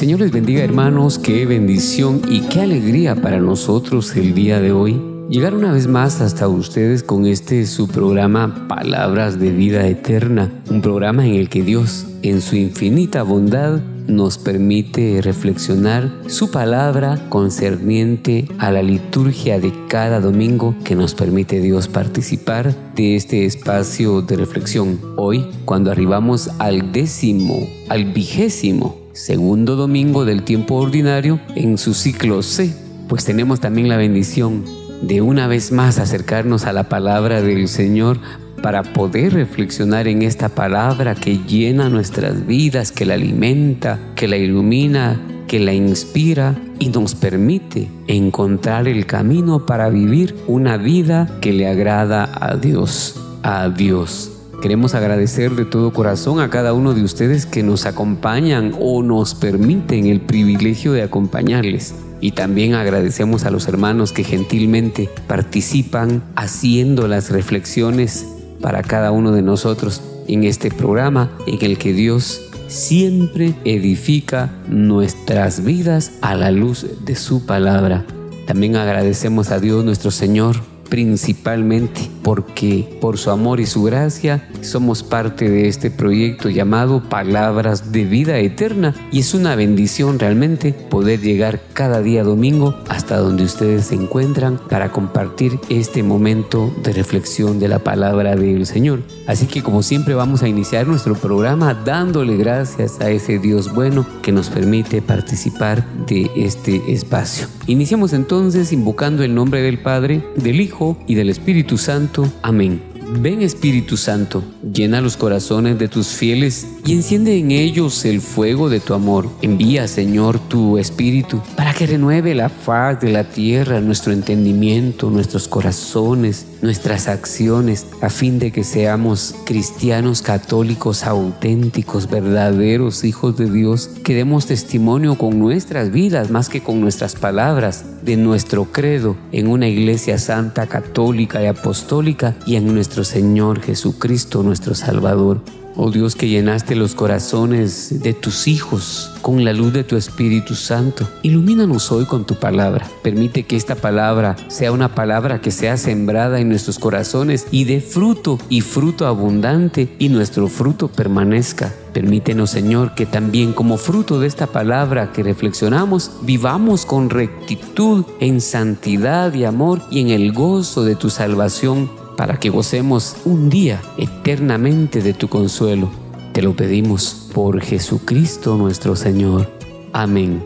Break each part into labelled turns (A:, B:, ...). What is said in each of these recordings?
A: Señor les bendiga hermanos, qué bendición y qué alegría para nosotros el día de hoy. Llegar una vez más hasta ustedes con este su programa Palabras de Vida Eterna, un programa en el que Dios, en su infinita bondad, nos permite reflexionar su palabra concerniente a la liturgia de cada domingo que nos permite Dios participar de este espacio de reflexión. Hoy, cuando arribamos al décimo, al vigésimo segundo domingo del tiempo ordinario en su ciclo C, pues tenemos también la bendición de una vez más acercarnos a la palabra del Señor para poder reflexionar en esta palabra que llena nuestras vidas, que la alimenta, que la ilumina, que la inspira y nos permite encontrar el camino para vivir una vida que le agrada a Dios, a Dios. Queremos agradecer de todo corazón a cada uno de ustedes que nos acompañan o nos permiten el privilegio de acompañarles. Y también agradecemos a los hermanos que gentilmente participan haciendo las reflexiones para cada uno de nosotros en este programa en el que Dios siempre edifica nuestras vidas a la luz de su palabra. También agradecemos a Dios nuestro Señor principalmente porque por su amor y su gracia somos parte de este proyecto llamado Palabras de Vida Eterna y es una bendición realmente poder llegar cada día domingo hasta donde ustedes se encuentran para compartir este momento de reflexión de la palabra del Señor. Así que como siempre vamos a iniciar nuestro programa dándole gracias a ese Dios bueno que nos permite participar de este espacio. Iniciamos entonces invocando el nombre del Padre, del Hijo y del Espíritu Santo. Amén. Ven Espíritu Santo, llena los corazones de tus fieles y enciende en ellos el fuego de tu amor. Envía, Señor, tu Espíritu para que renueve la faz de la tierra, nuestro entendimiento, nuestros corazones, nuestras acciones, a fin de que seamos cristianos católicos auténticos, verdaderos hijos de Dios, que demos testimonio con nuestras vidas más que con nuestras palabras de nuestro credo en una iglesia santa, católica y apostólica y en nuestro Señor Jesucristo, nuestro Salvador. Oh Dios que llenaste los corazones de tus hijos con la luz de tu Espíritu Santo, ilumínanos hoy con tu palabra. Permite que esta palabra sea una palabra que sea sembrada en nuestros corazones y dé fruto y fruto abundante y nuestro fruto permanezca. Permítenos, Señor, que también como fruto de esta palabra que reflexionamos, vivamos con rectitud, en santidad y amor y en el gozo de tu salvación para que gocemos un día eternamente de tu consuelo. Te lo pedimos por Jesucristo nuestro Señor. Amén.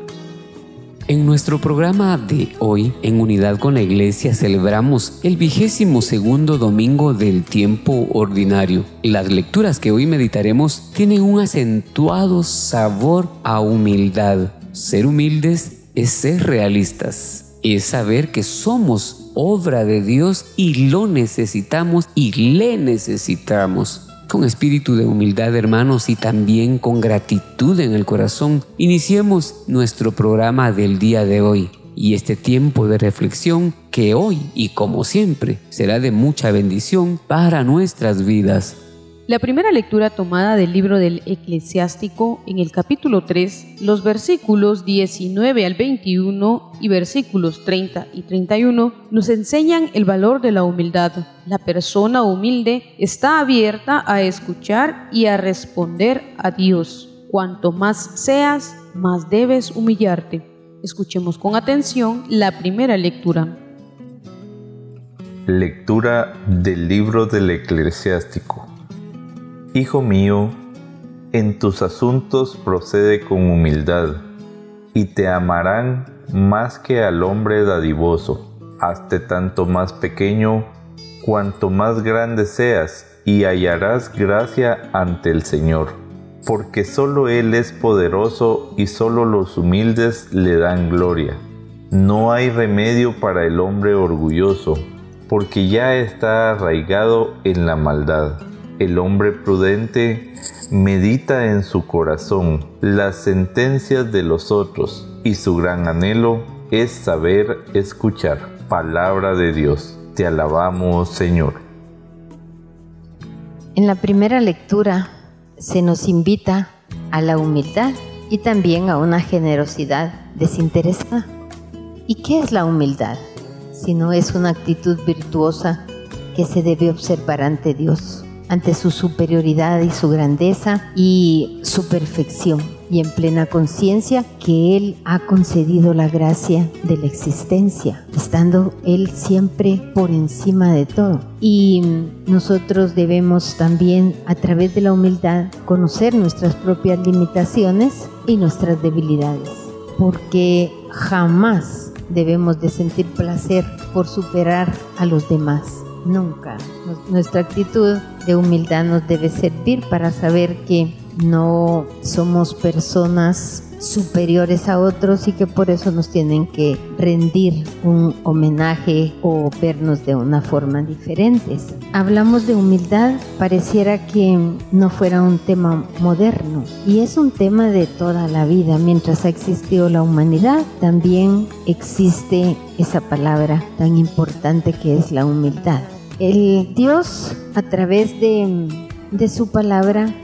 A: En nuestro programa de hoy, en unidad con la iglesia, celebramos el vigésimo segundo domingo del tiempo ordinario. Las lecturas que hoy meditaremos tienen un acentuado sabor a humildad. Ser humildes es ser realistas es saber que somos obra de Dios y lo necesitamos y le necesitamos. Con espíritu de humildad, hermanos, y también con gratitud en el corazón, iniciemos nuestro programa del día de hoy y este tiempo de reflexión que hoy y como siempre será de mucha bendición para nuestras vidas.
B: La primera lectura tomada del libro del eclesiástico en el capítulo 3, los versículos 19 al 21 y versículos 30 y 31 nos enseñan el valor de la humildad. La persona humilde está abierta a escuchar y a responder a Dios. Cuanto más seas, más debes humillarte. Escuchemos con atención la primera lectura.
C: Lectura del libro del eclesiástico. Hijo mío, en tus asuntos procede con humildad, y te amarán más que al hombre dadivoso. Hazte tanto más pequeño cuanto más grande seas, y hallarás gracia ante el Señor. Porque solo Él es poderoso y solo los humildes le dan gloria. No hay remedio para el hombre orgulloso porque ya está arraigado en la maldad. El hombre prudente medita en su corazón las sentencias de los otros y su gran anhelo es saber escuchar. Palabra de Dios. Te alabamos, Señor.
D: En la primera lectura se nos invita a la humildad y también a una generosidad desinteresada. ¿Y qué es la humildad? sino es una actitud virtuosa que se debe observar ante Dios, ante su superioridad y su grandeza y su perfección, y en plena conciencia que Él ha concedido la gracia de la existencia, estando Él siempre por encima de todo. Y nosotros debemos también, a través de la humildad, conocer nuestras propias limitaciones y nuestras debilidades, porque jamás debemos de sentir placer por superar a los demás. Nunca. Nuestra actitud de humildad nos debe servir para saber que no somos personas superiores a otros y que por eso nos tienen que rendir un homenaje o vernos de una forma diferente. Hablamos de humildad, pareciera que no fuera un tema moderno y es un tema de toda la vida. Mientras ha existido la humanidad, también existe esa palabra tan importante que es la humildad. El Dios a través de, su palabra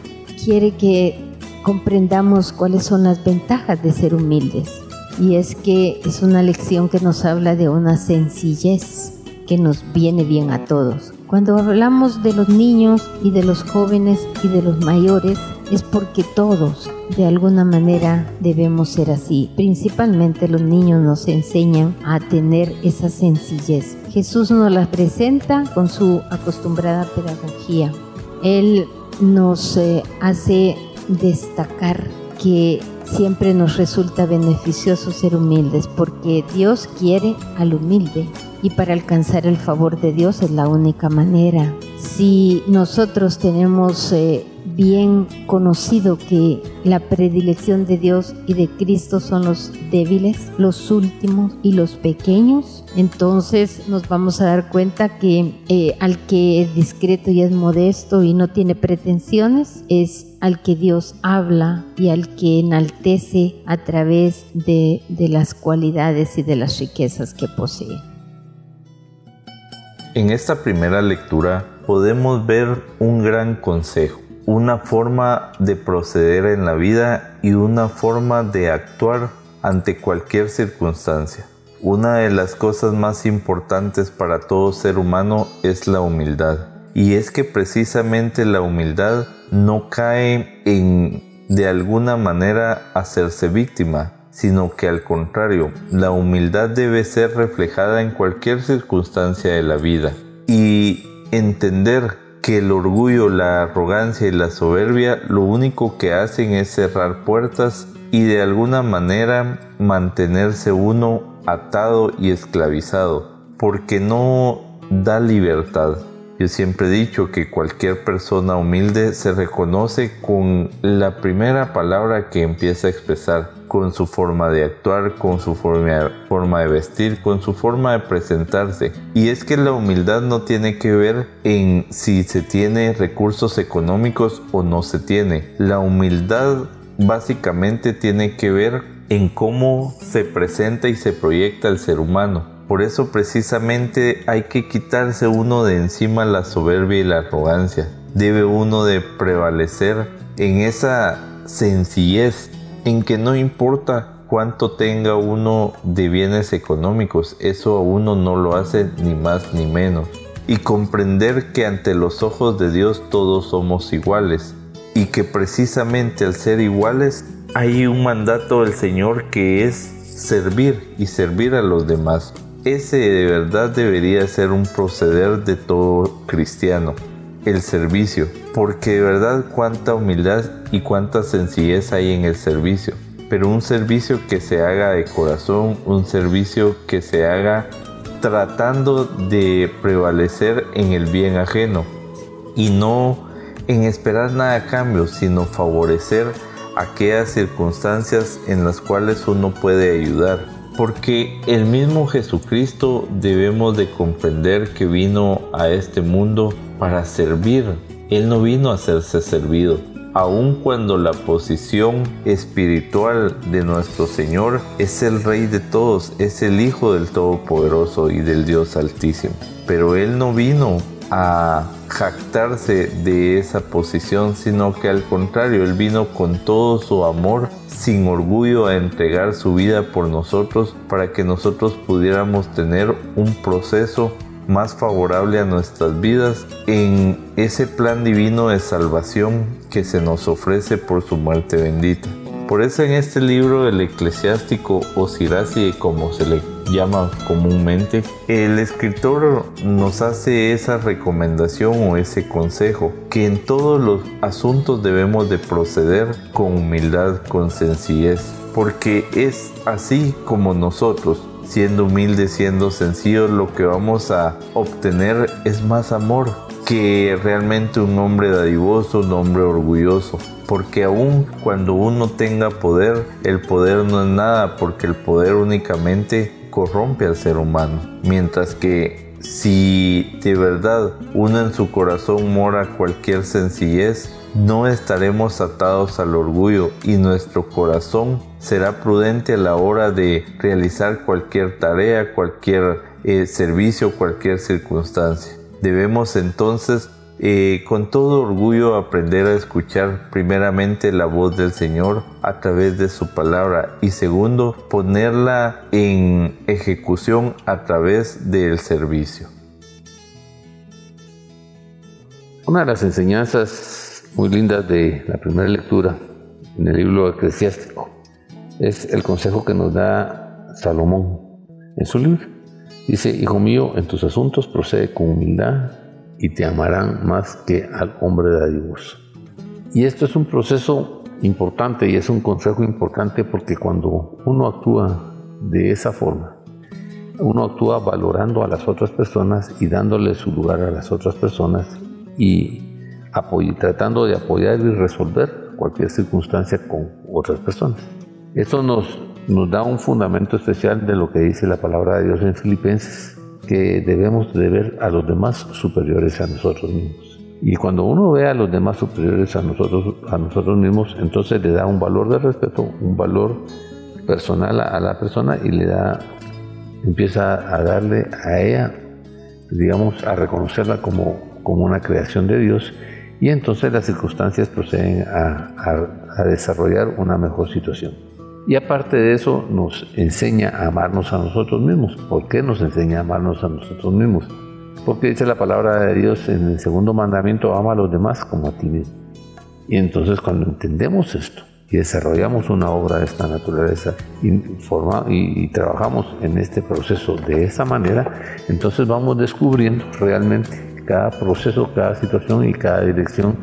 D: quiere que comprendamos cuáles son las ventajas de ser humildes. Y es que es una lección que nos habla de una sencillez que nos viene bien a todos. Cuando hablamos de los niños y de los jóvenes y de los mayores, es porque todos de alguna manera debemos ser así. Principalmente los niños nos enseñan a tener esa sencillez. Jesús nos la presenta con su acostumbrada pedagogía. Él nos eh, hace destacar que siempre nos resulta beneficioso ser humildes porque Dios quiere al humilde y para alcanzar el favor de Dios es la única manera. Si nosotros tenemos eh, bien conocido que la predilección de Dios y de Cristo son los débiles, los últimos y los pequeños, entonces nos vamos a dar cuenta que eh, al que es discreto y es modesto y no tiene pretensiones es al que Dios habla y al que enaltece a través de, de las cualidades y de las riquezas que posee.
C: En esta primera lectura podemos ver un gran consejo una forma de proceder en la vida y una forma de actuar ante cualquier circunstancia. Una de las cosas más importantes para todo ser humano es la humildad. Y es que precisamente la humildad no cae en de alguna manera hacerse víctima, sino que al contrario, la humildad debe ser reflejada en cualquier circunstancia de la vida. Y entender que el orgullo, la arrogancia y la soberbia lo único que hacen es cerrar puertas y de alguna manera mantenerse uno atado y esclavizado, porque no da libertad. Yo siempre he dicho que cualquier persona humilde se reconoce con la primera palabra que empieza a expresar, con su forma de actuar, con su forma, de vestir, con su forma de presentarse. Y es que la humildad no tiene que ver en si se tiene recursos económicos o no se tiene. La humildad básicamente tiene que ver en cómo se presenta y se proyecta el ser humano. Por eso precisamente hay que quitarse uno de encima la soberbia y la arrogancia. Debe uno de prevalecer en esa sencillez, en que no importa cuánto tenga uno de bienes económicos, eso a uno no lo hace ni más ni menos. Y comprender que ante los ojos de Dios todos somos iguales y que precisamente al ser iguales hay un mandato del Señor que es servir y servir a los demás Ese de verdad debería ser un proceder de todo cristiano, el servicio, porque de verdad cuánta humildad y cuánta sencillez hay en el servicio, pero un servicio que se haga de corazón, un servicio que se haga tratando de prevalecer en el bien ajeno y no en esperar nada a cambio, sino favorecer aquellas circunstancias en las cuales uno puede ayudar. Porque el mismo Jesucristo debemos de comprender que vino a este mundo para servir. Él no vino a hacerse servido. Aun cuando la posición espiritual de nuestro Señor es el Rey de todos, es el Hijo del Todopoderoso y del Dios Altísimo. Pero Él no vino a jactarse de esa posición, sino que al contrario, Él vino con todo su amor, sin orgullo, a entregar su vida por nosotros para que nosotros pudiéramos tener un proceso más favorable a nuestras vidas en ese plan divino de salvación que se nos ofrece por su muerte bendita. Por eso en este libro del eclesiástico o Sirasi, como se le llama comúnmente, el escritor nos hace esa recomendación o ese consejo que en todos los asuntos debemos de proceder con humildad, con sencillez, porque es así como nosotros siendo humildes, siendo sencillos, lo que vamos a obtener es más amor que realmente un hombre dadivoso, un hombre orgulloso. Porque aun cuando uno tenga poder, el poder no es nada, porque el poder únicamente corrompe al ser humano. Mientras que si de verdad uno en su corazón mora cualquier sencillez, no estaremos atados al orgullo y nuestro corazón será prudente a la hora de realizar cualquier tarea, cualquier eh, servicio, cualquier circunstancia. Debemos entonces eh, con todo orgullo aprender a escuchar primeramente la voz del Señor a través de su palabra y segundo ponerla en ejecución a través del servicio.
E: Una de las enseñanzas muy lindas de la primera lectura en el libro eclesiástico es el consejo que nos da Salomón en su libro. Dice, Hijo mío, en tus asuntos procede con humildad y te amarán más que al hombre dadivoso. Y esto es un proceso importante y es un consejo importante porque cuando uno actúa de esa forma, uno actúa valorando a las otras personas y dándole su lugar a las otras personas y tratando de apoyar y resolver cualquier circunstancia con otras personas. Esto nos, nos da un fundamento especial de lo que dice la palabra de Dios en Filipenses que debemos de ver a los demás superiores a nosotros mismos. Y cuando uno ve a los demás superiores a nosotros, a nosotros mismos, entonces le da un valor de respeto, un valor personal a, la persona y le da, empieza a darle a ella, digamos, a reconocerla como, como una creación de Dios y entonces las circunstancias proceden a desarrollar una mejor situación. Y aparte de eso nos enseña a amarnos a nosotros mismos. ¿Por qué nos enseña a amarnos a nosotros mismos? Porque dice la palabra de Dios en el segundo mandamiento, ama a los demás como a ti mismo. Y entonces cuando entendemos esto y desarrollamos una obra de esta naturaleza y, y, trabajamos en este proceso de esa manera, entonces vamos descubriendo realmente cada proceso, cada situación y cada dirección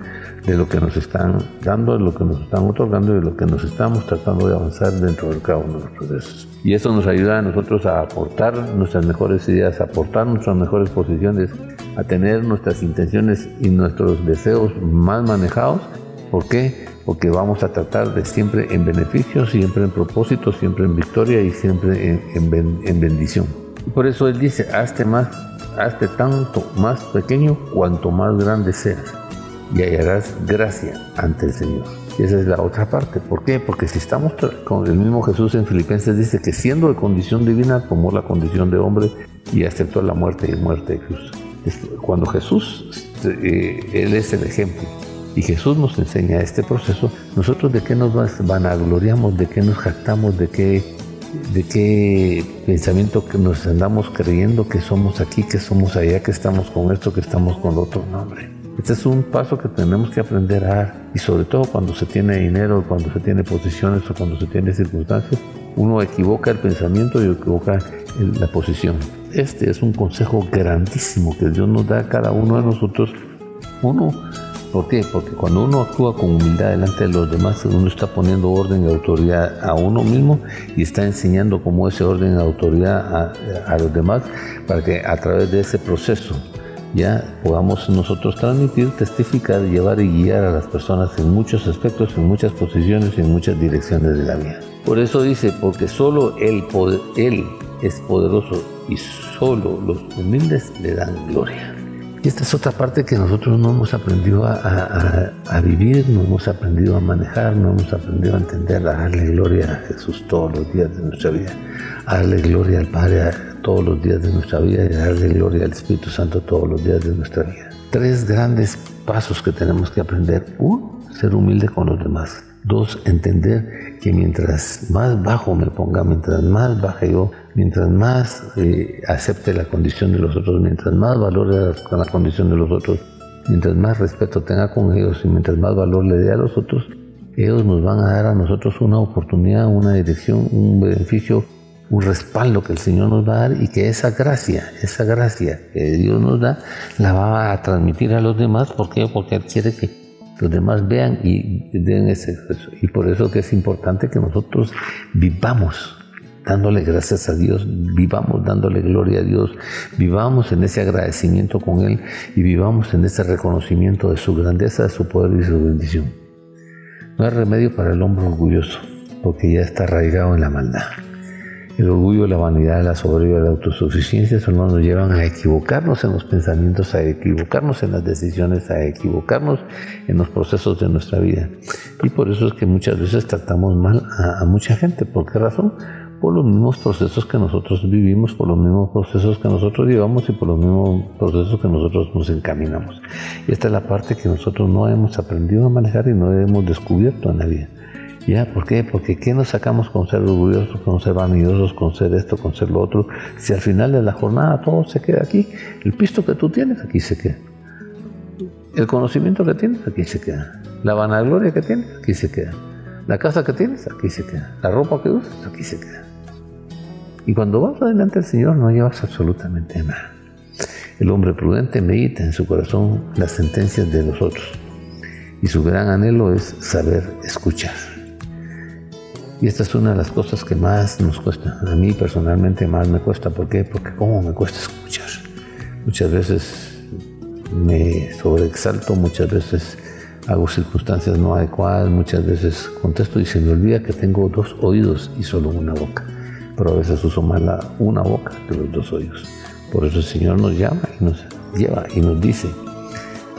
E: de lo que nos están dando, de lo que nos están otorgando y de lo que nos estamos tratando de avanzar dentro de cada uno de los procesos. Y eso nos ayuda a nosotros a aportar nuestras mejores ideas, a aportar nuestras mejores posiciones, a tener nuestras intenciones y nuestros deseos más manejados. ¿Por qué? Porque vamos a tratar de siempre en beneficio, siempre en propósito, siempre en victoria y siempre en, en bendición. Por eso Él dice, hazte más, hazte tanto más pequeño cuanto más grande seas y hallarás gracia ante el Señor. Y esa es la otra parte. ¿Por qué? Porque si estamos con el mismo Jesús en Filipenses dice que siendo de condición divina tomó la condición de hombre y aceptó la muerte y muerte de cruz. Cuando Jesús, este, eh, Él es el ejemplo y Jesús nos enseña este proceso, nosotros de qué nos vanagloriamos, de qué nos jactamos, de qué, de qué pensamiento que nos andamos creyendo que somos aquí, que somos allá, que estamos con esto, que estamos con otro. nombre. Este es un paso que tenemos que aprender a dar y sobre todo cuando se tiene dinero, cuando se tiene posiciones o cuando se tiene circunstancias, uno equivoca el pensamiento y equivoca la posición. Este es un consejo grandísimo que Dios nos da a cada uno de nosotros. Uno, ¿por qué? Porque cuando uno actúa con humildad delante de los demás, uno está poniendo orden y autoridad a uno mismo y está enseñando cómo ese orden y autoridad a, los demás para que a través de ese proceso ya podamos nosotros transmitir, testificar, llevar y guiar a las personas en muchos aspectos, en muchas posiciones en muchas direcciones de la vida. Por eso dice, porque solo él, él es poderoso y solo los humildes le dan gloria. Y esta es otra parte que nosotros no hemos aprendido a, vivir, no hemos aprendido a manejar, no hemos aprendido a entender, a darle gloria a Jesús todos los días de nuestra vida, a darle gloria al Padre todos los días de nuestra vida y a darle gloria al Espíritu Santo todos los días de nuestra vida. Tres grandes pasos que tenemos que aprender. Uno, ser humilde con los demás. Dos, entender que mientras más bajo me ponga, mientras más baje yo, mientras más eh, acepte la condición de los otros, mientras más valore la, la condición de los otros, mientras más respeto tenga con ellos y mientras más valor le dé a los otros, ellos nos van a dar a nosotros una oportunidad, una dirección, un beneficio, un respaldo que el Señor nos va a dar y que esa gracia, esa gracia que Dios nos da, la va a transmitir a los demás. ¿Por qué? Porque quiere que los demás vean y den ese esfuerzo. Y por eso que es importante que nosotros vivamos dándole gracias a Dios, vivamos dándole gloria a Dios, vivamos en ese agradecimiento con Él y vivamos en ese reconocimiento de su grandeza, de su poder y su bendición. No hay remedio para el hombre orgulloso, porque ya está arraigado en la maldad. El orgullo, la vanidad, la soberbia, la autosuficiencia son nos llevan a equivocarnos en los pensamientos, a equivocarnos en las decisiones, a equivocarnos en los procesos de nuestra vida. Y por eso es que muchas veces tratamos mal a, a mucha gente. ¿Por qué razón? Por los mismos procesos que nosotros vivimos, por los mismos procesos que nosotros llevamos y por los mismos procesos que nosotros nos encaminamos. Y esta es la parte que nosotros no hemos aprendido a manejar y no hemos descubierto en la vida. ¿Ya? ¿Por qué? Porque ¿qué nos sacamos con ser orgullosos, con ser vanidosos, con ser esto, con ser lo otro? Si al final de la jornada todo se queda aquí, el pisto que tú tienes aquí se queda. El conocimiento que tienes aquí se queda. La vanagloria que tienes aquí se queda. La casa que tienes aquí se queda. La ropa que usas aquí se queda. Y cuando vas adelante al Señor no llevas absolutamente nada. El hombre prudente medita en su corazón las sentencias de los otros. Y su gran anhelo es saber escuchar. Y esta es una de las cosas que más nos cuesta. A mí personalmente más me cuesta. ¿Por qué? Porque cómo me cuesta escuchar. Muchas veces me sobreexalto, muchas veces hago circunstancias no adecuadas, muchas veces contesto y se me olvida que tengo dos oídos y solo una boca. Pero a veces uso más la una boca que los dos oídos. Por eso el Señor nos llama y nos lleva y nos dice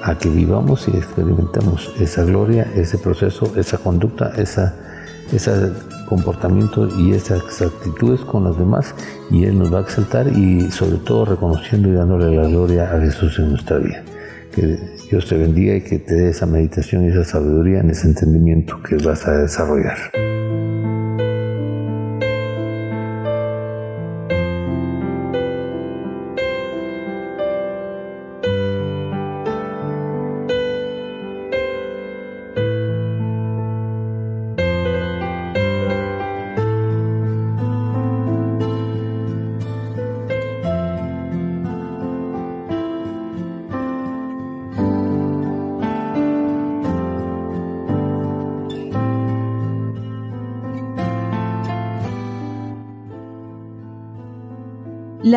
E: a que vivamos y experimentemos esa gloria, ese proceso, esa conducta, esa ese comportamiento y esas actitudes con los demás y Él nos va a exaltar y sobre todo reconociendo y dándole la gloria a Jesús en nuestra vida. Que Dios te bendiga y que te dé esa meditación y esa sabiduría en ese entendimiento que vas a desarrollar.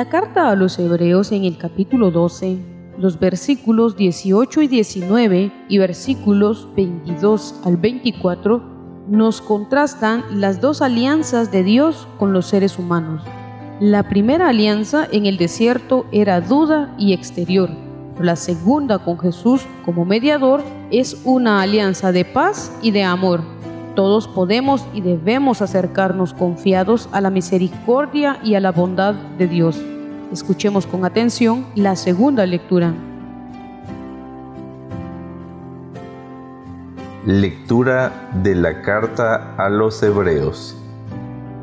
B: La carta a los Hebreos en el capítulo 12, los versículos 18 y 19 y versículos 22 al 24 nos contrastan las dos alianzas de Dios con los seres humanos. La primera alianza en el desierto era duda y exterior. La segunda con Jesús como mediador es una alianza de paz y de amor todos podemos y debemos acercarnos confiados a la misericordia y a la bondad de Dios. Escuchemos con atención la segunda lectura.
C: Lectura de la carta a los Hebreos.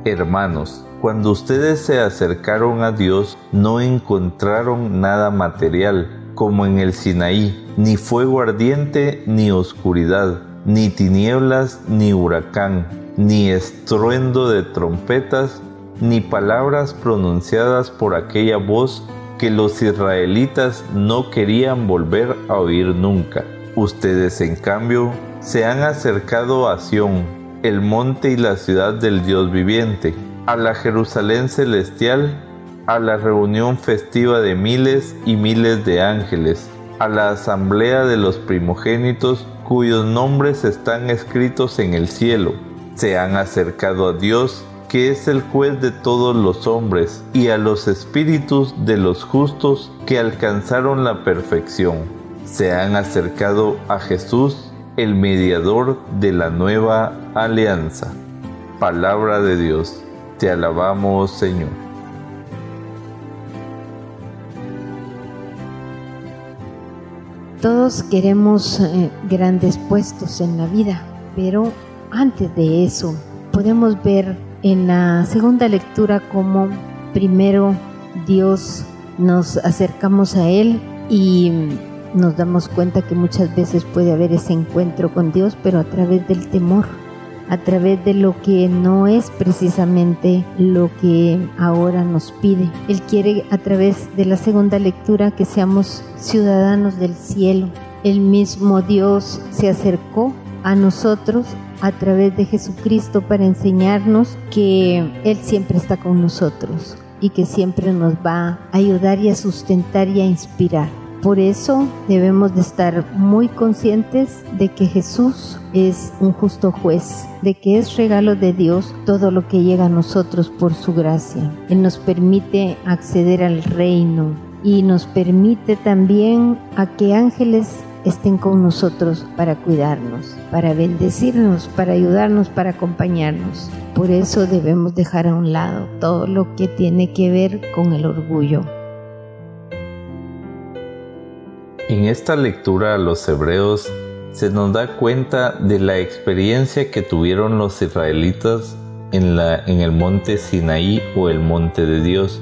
C: Hermanos, cuando ustedes se acercaron a Dios no encontraron nada material como en el Sinaí, ni fuego ardiente ni oscuridad ni tinieblas, ni huracán, ni estruendo de trompetas, ni palabras pronunciadas por aquella voz que los israelitas no querían volver a oír nunca. Ustedes, en cambio, se han acercado a Sión, el monte y la ciudad del Dios viviente, a la Jerusalén celestial, a la reunión festiva de miles y miles de ángeles, a la asamblea de los primogénitos cuyos nombres están escritos en el cielo. Se han acercado a Dios que es el juez de todos los hombres, y a los espíritus de los justos que alcanzaron la perfección. Se han acercado a Jesús, el mediador de la nueva alianza. Palabra de Dios, te alabamos Señor.
D: Todos queremos eh, grandes puestos en la vida, pero antes de eso podemos ver en la segunda lectura como primero Dios nos acercamos a Él y nos damos cuenta que muchas veces puede haber ese encuentro con Dios, pero a través del temor, a través de lo que no es precisamente lo que ahora nos pide. Él quiere a través de la segunda lectura que seamos ciudadanos del cielo. El mismo Dios se acercó a nosotros a través de Jesucristo para enseñarnos que Él siempre está con nosotros y que siempre nos va a ayudar y a sustentar y a inspirar. Por eso debemos de estar muy conscientes de que Jesús es un justo juez, de que es regalo de Dios todo lo que llega a nosotros por su gracia. Él nos permite acceder al reino y nos permite también a que ángeles estén con nosotros para cuidarnos, para bendecirnos, para ayudarnos, para acompañarnos. Por eso debemos dejar a un lado todo lo que tiene que ver con el orgullo.
C: En esta lectura a los hebreos se nos da cuenta de la experiencia que tuvieron los israelitas en, la, en el monte Sinaí o el monte de Dios,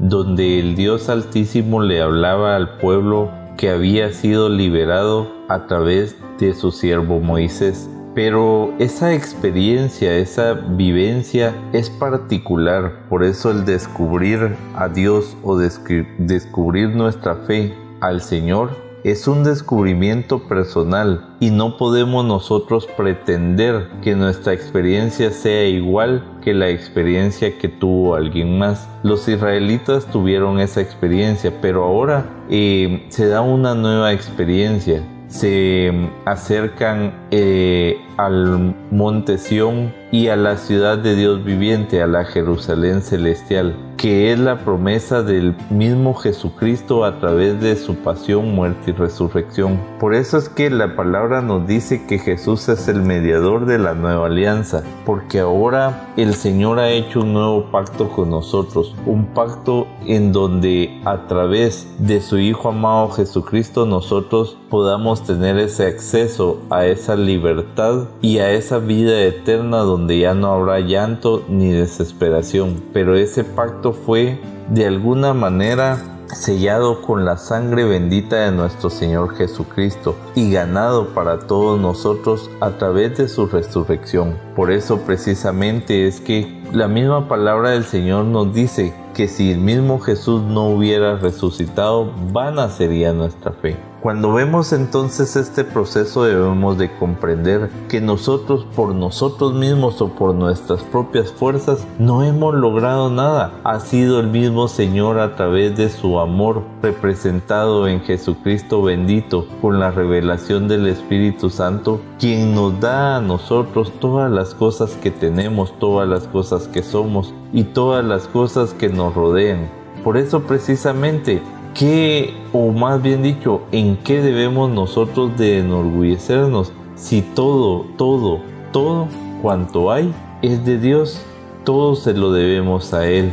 C: donde el Dios Altísimo le hablaba al pueblo que había sido liberado a través de su siervo Moisés. Pero esa experiencia, esa vivencia es particular, por eso el descubrir a Dios o descubrir nuestra fe al Señor es un descubrimiento personal y no podemos nosotros pretender que nuestra experiencia sea igual que la experiencia que tuvo alguien más. Los israelitas tuvieron esa experiencia, pero ahora eh, se da una nueva experiencia. Se acercan eh, al monte Sión y a la ciudad de Dios viviente, a la Jerusalén celestial, que es la promesa del mismo Jesucristo a través de su pasión, muerte y resurrección. Por eso es que la palabra nos dice que Jesús es el mediador de la nueva alianza, porque ahora el Señor ha hecho un nuevo pacto con nosotros, un pacto en donde a través de su Hijo amado Jesucristo nosotros podamos tener ese acceso a esa libertad y a esa vida eterna donde ya no habrá llanto ni desesperación. Pero ese pacto fue de alguna manera sellado con la sangre bendita de nuestro Señor Jesucristo y ganado para todos nosotros a través de su resurrección. Por eso precisamente es que la misma palabra del Señor nos dice que si el mismo Jesús no hubiera resucitado, vana sería nuestra fe. Cuando vemos entonces este proceso debemos de comprender que nosotros por nosotros mismos o por nuestras propias fuerzas no hemos logrado nada. Ha sido el mismo Señor a través de su amor representado en Jesucristo bendito con la revelación del Espíritu Santo quien nos da a nosotros todas las cosas que tenemos, todas las cosas que somos y todas las cosas que nos rodean. Por eso precisamente ¿Qué, o más bien dicho, en qué debemos nosotros de enorgullecernos si todo, todo, todo cuanto hay es de Dios? Todo se lo debemos a Él.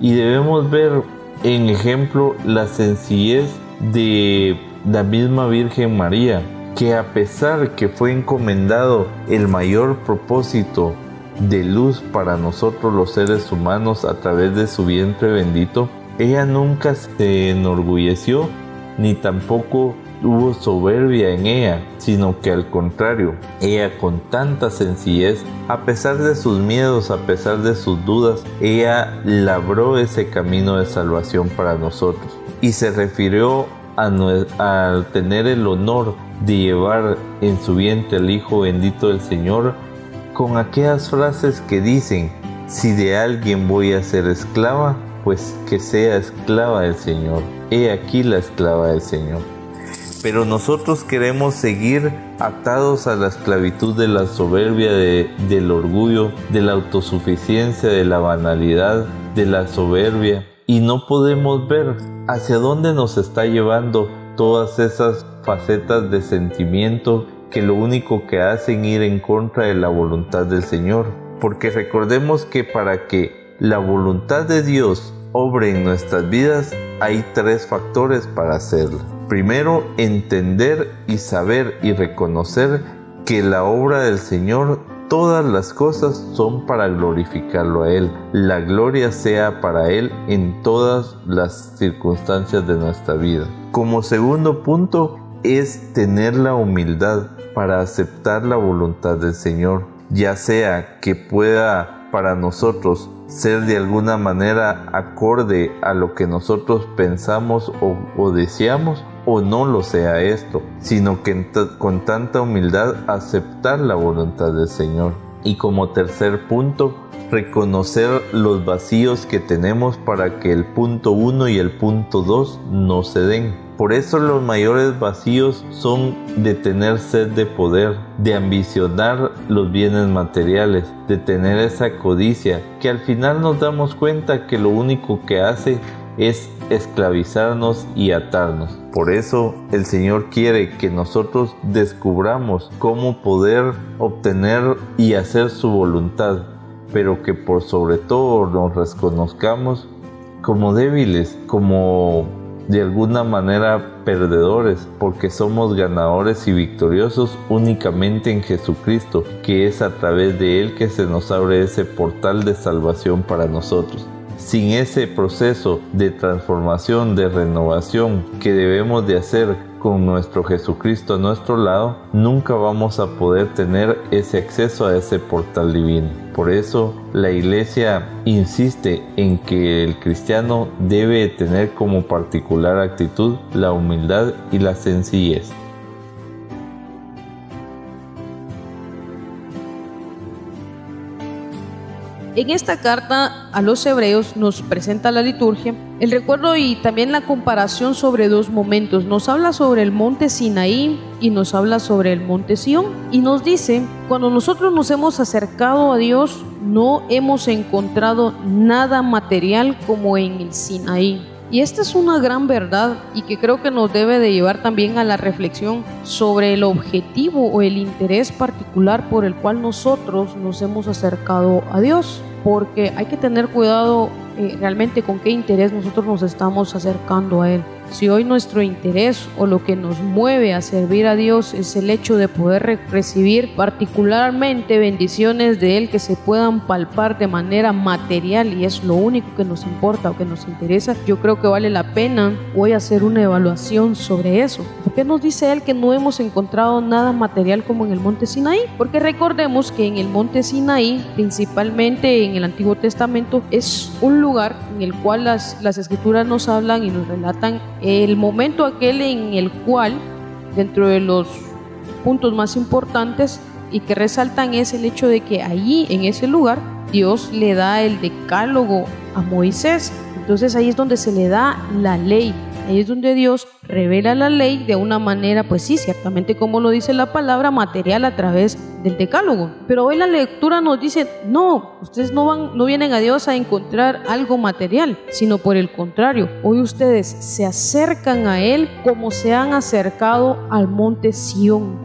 C: Y debemos ver en ejemplo la sencillez de la misma Virgen María, que a pesar que fue encomendado el mayor propósito de luz para nosotros los seres humanos a través de su vientre bendito, ella nunca se enorgulleció ni tampoco hubo soberbia en ella, sino que al contrario, ella con tanta sencillez, a pesar de sus miedos, a pesar de sus dudas, ella labró ese camino de salvación para nosotros. Y se refirió al tener el honor de llevar en su vientre al Hijo bendito del Señor con aquellas frases que dicen, si de alguien voy a ser esclava, pues que sea esclava del Señor. He aquí la esclava del Señor. Pero nosotros queremos seguir atados a la esclavitud de la soberbia, del orgullo, de la autosuficiencia, de la banalidad, de la soberbia. Y no podemos ver hacia dónde nos está llevando todas esas facetas de sentimiento que lo único que hacen ir en contra de la voluntad del Señor. Porque recordemos que para que la voluntad de Dios obre en nuestras vidas hay tres factores para hacerlo. Primero, entender y saber y reconocer que la obra del Señor todas las cosas son para glorificarlo a Él. La gloria sea para Él en todas las circunstancias de nuestra vida. Como segundo punto es tener la humildad para aceptar la voluntad del Señor, ya sea que pueda para nosotros ser de alguna manera acorde a lo que nosotros pensamos o, deseamos o no lo sea esto, sino que con tanta humildad aceptar la voluntad del Señor. Y como tercer punto, reconocer los vacíos que tenemos para que el punto 1 y el punto 2 no se den. Por eso los mayores vacíos son de tener sed de poder, de ambicionar los bienes materiales, de tener esa codicia, que al final nos damos cuenta que lo único que hace es esclavizarnos y atarnos. Por eso el Señor quiere que nosotros descubramos cómo poder obtener y hacer su voluntad, pero que por sobre todo nos reconozcamos como débiles, como de alguna manera perdedores, porque somos ganadores y victoriosos únicamente en Jesucristo, que es a través de Él que se nos abre ese portal de salvación para nosotros. Sin ese proceso de transformación, de renovación que debemos de hacer con nuestro Jesucristo a nuestro lado, nunca vamos a poder tener ese acceso a ese portal divino. Por eso la iglesia insiste en que el cristiano debe tener como particular actitud la humildad y la sencillez.
B: En esta carta a los hebreos nos presenta la liturgia, el recuerdo y también la comparación sobre dos momentos. Nos habla sobre el monte Sinaí y nos habla sobre el monte Sión. Y nos dice, cuando nosotros nos hemos acercado a Dios, no hemos encontrado nada material como en el Sinaí. Y esta es una gran verdad y que creo que nos debe de llevar también a la reflexión sobre el objetivo o el interés particular por el cual nosotros nos hemos acercado a Dios. Porque hay que tener cuidado eh, realmente con qué interés nosotros nos estamos acercando a Él. Si hoy nuestro interés o lo que nos mueve a servir a Dios es el hecho de poder recibir particularmente bendiciones de Él que se puedan palpar de manera material y es lo único que nos importa o que nos interesa, yo creo que vale la pena hoy hacer una evaluación sobre eso. ¿Por qué nos dice Él que no hemos encontrado nada material como en el monte Sinaí? Porque recordemos que en el monte Sinaí, principalmente en el Antiguo Testamento, es un lugar en el cual las, las escrituras nos hablan y nos relatan el momento aquel en el cual, dentro de los puntos más importantes y que resaltan es el hecho de que allí, en ese lugar, Dios le da el decálogo a Moisés. Entonces ahí es donde se le da la ley. Ahí es donde Dios revela la ley de una manera, pues sí, ciertamente como lo dice la palabra, material a través del decálogo. Pero hoy la lectura nos dice, no, ustedes no, van, no vienen a Dios a encontrar algo material, sino por el contrario, hoy ustedes se acercan a Él como se han acercado al monte Sión.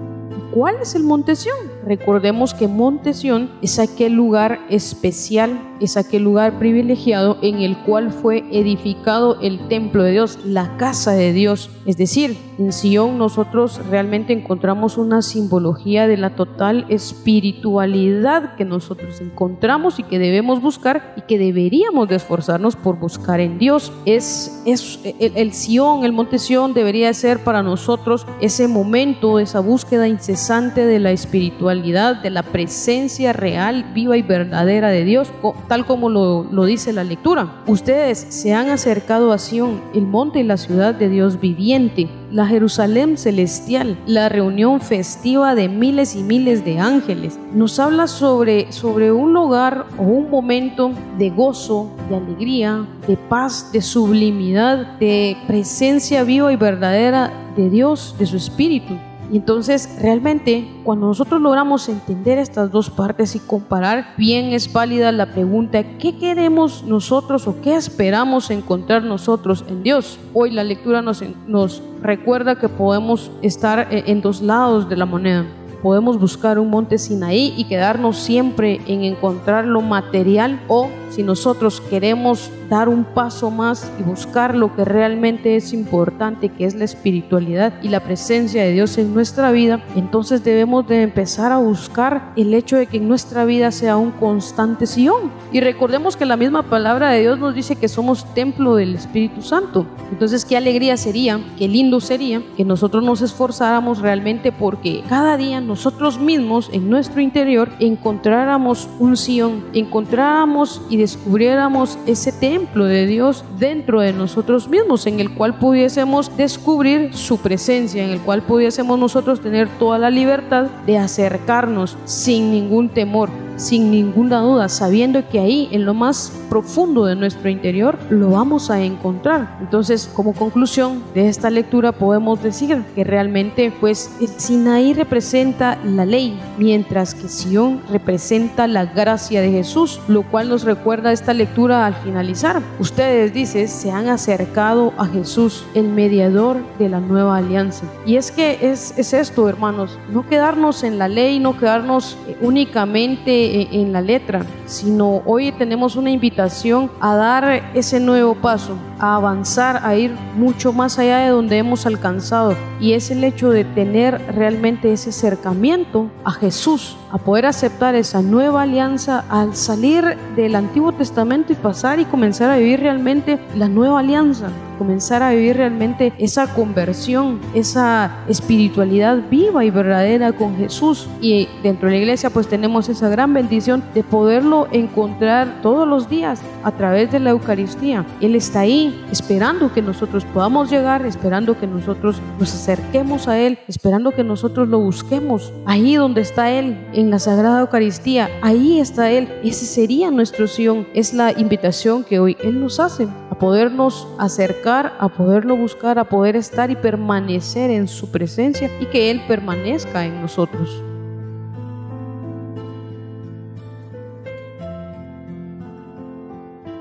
B: ¿Cuál es el monte Sión? Recordemos que Monte Sión es aquel lugar especial, es aquel lugar privilegiado en el cual fue edificado el templo de Dios, la casa de Dios. Es decir, en Sion nosotros realmente encontramos una simbología de la total espiritualidad que nosotros encontramos y que debemos buscar y que deberíamos de esforzarnos por buscar en Dios. Es, es el, el Sion, el Monte Sión debería ser para nosotros ese momento, esa búsqueda incesante de la espiritualidad, de la presencia real, viva y verdadera de Dios, tal como lo, lo dice la lectura. Ustedes se han acercado a Sion, el monte y la ciudad de Dios viviente, la Jerusalén celestial, la reunión festiva de miles y miles de ángeles. Nos habla sobre, sobre un lugar o un momento de gozo, de alegría, de paz, de sublimidad, de presencia viva y verdadera de Dios, de su Espíritu. Y entonces realmente cuando nosotros logramos entender estas dos partes y comparar, bien es válida la pregunta, ¿qué queremos nosotros o qué esperamos encontrar nosotros en Dios? Hoy la lectura nos, recuerda que podemos estar eh, en dos lados de la moneda. Podemos buscar un monte Sinaí y quedarnos siempre en encontrar lo material o si nosotros queremos dar un paso más y buscar lo que realmente es importante, que es la espiritualidad y la presencia de Dios en nuestra vida, entonces debemos de empezar a buscar el hecho de que en nuestra vida sea un constante Sion. Y recordemos que la misma palabra de Dios nos dice que somos templo del Espíritu Santo. Entonces, qué alegría sería, qué lindo sería que nosotros nos esforzáramos realmente porque cada día nosotros mismos en nuestro interior encontráramos un Sion, encontráramos y descubriéramos ese templo de Dios dentro de nosotros mismos, en el cual pudiésemos descubrir su presencia, en el cual pudiésemos nosotros tener toda la libertad de acercarnos sin ningún temor sin ninguna duda, sabiendo que ahí, en lo más profundo de nuestro interior, lo vamos a encontrar. Entonces, como conclusión de esta lectura, podemos decir que realmente, pues, el Sinaí representa la ley, mientras que Sion representa la gracia de Jesús, lo cual nos recuerda esta lectura al finalizar. Ustedes, dice, se han acercado a Jesús, el mediador de la nueva alianza. Y es que es, es esto, hermanos, no quedarnos en la ley, no quedarnos únicamente en la letra, sino hoy tenemos una invitación a dar ese nuevo paso, a avanzar, a ir mucho más allá de donde hemos alcanzado. Y es el hecho de tener realmente ese acercamiento a Jesús, a poder aceptar esa nueva alianza al salir del Antiguo Testamento y pasar y comenzar a vivir realmente la nueva alianza comenzar a vivir realmente esa conversión, esa espiritualidad viva y verdadera con Jesús. Y dentro de la iglesia pues tenemos esa gran bendición de poderlo encontrar todos los días a través de la Eucaristía. Él está ahí esperando que nosotros podamos llegar, esperando que nosotros nos acerquemos a Él, esperando que nosotros lo busquemos. Ahí donde está Él, en la Sagrada Eucaristía, ahí está Él. Ese sería nuestro Sion. Es la invitación que hoy Él nos hace a podernos acercar a poderlo buscar, a poder estar y permanecer en su presencia y que Él permanezca en nosotros.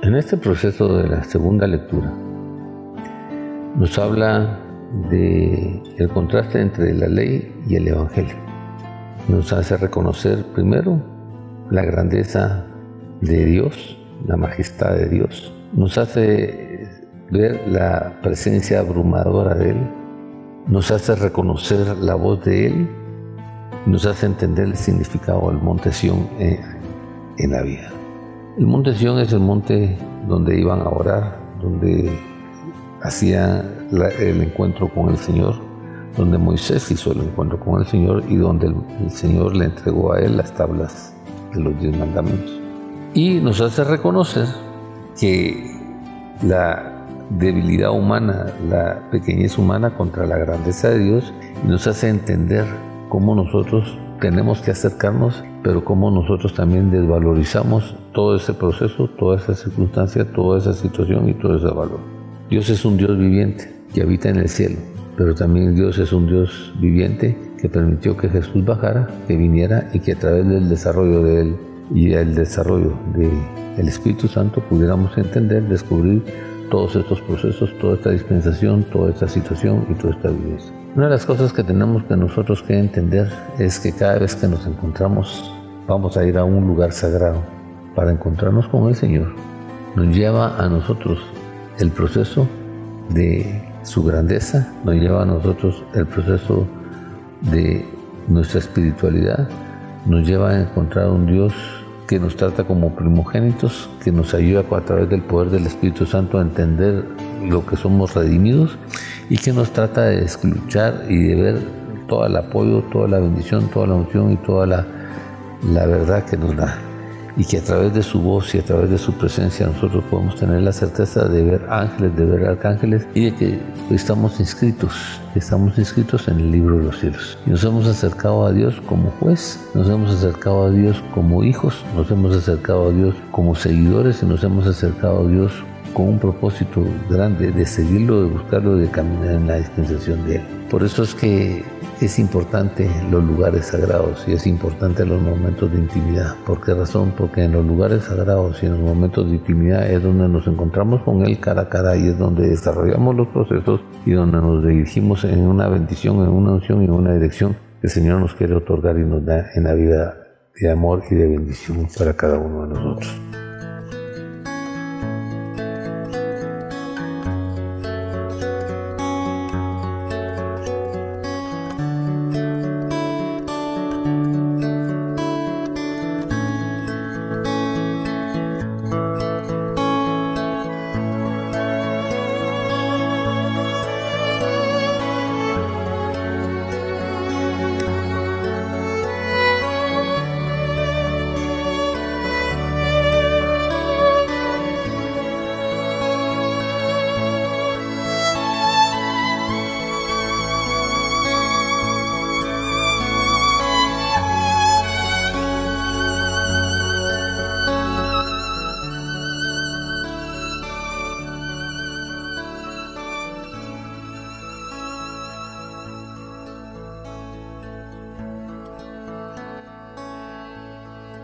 E: En este proceso de la segunda lectura nos habla de el contraste entre la ley y el evangelio. Nos hace reconocer primero la grandeza de Dios, la majestad de Dios. Nos hace ver la presencia abrumadora de Él, nos hace reconocer la voz de Él, nos hace entender el significado del monte Sión en, la vida. El monte Sión es el monte donde iban a orar, donde hacía el encuentro con el Señor, donde Moisés hizo el encuentro con el Señor y donde el, Señor le entregó a él las tablas de los diez mandamientos. Y nos hace reconocer que la debilidad humana, la pequeñez humana contra la grandeza de Dios nos hace entender cómo nosotros tenemos que acercarnos, pero cómo nosotros también desvalorizamos todo ese proceso, toda esa circunstancia, toda esa situación y todo ese valor. Dios es un Dios viviente que habita en el cielo, pero también Dios es un Dios viviente que permitió que Jesús bajara, que viniera y que a través del desarrollo de Él y el desarrollo del Espíritu Santo pudiéramos entender, descubrir todos estos procesos, toda esta dispensación, toda esta situación y toda esta vivencia. Una de las cosas que tenemos que nosotros que entender es que cada vez que nos encontramos vamos a ir a un lugar sagrado para encontrarnos con el Señor. Nos lleva a nosotros el proceso de su grandeza, nos lleva a nosotros el proceso de nuestra espiritualidad, nos lleva a encontrar un Dios que nos trata como primogénitos, que nos ayuda a través del poder del Espíritu Santo a entender lo que somos redimidos y que nos trata de escuchar y de ver todo el apoyo, toda la bendición, toda la unción y toda la, la verdad que nos da y que a través de su voz y a través de su presencia nosotros podemos tener la certeza de ver ángeles, de ver arcángeles y de que estamos inscritos, estamos inscritos en el libro de los cielos. Y nos hemos acercado a Dios como juez, nos hemos acercado a Dios como hijos, nos hemos acercado a Dios como seguidores y nos hemos acercado a Dios con un propósito grande de seguirlo, de buscarlo, de caminar en la dispensación de Él. Por eso es que es importante los lugares sagrados y es importante los momentos de intimidad. ¿Por qué razón? Porque en los lugares sagrados y en los momentos de intimidad es donde nos encontramos con Él cara a cara y es donde desarrollamos los procesos y donde nos dirigimos en una bendición, en una unción y en una dirección que el Señor nos quiere otorgar y nos da en la vida de amor y de bendición para cada uno de nosotros.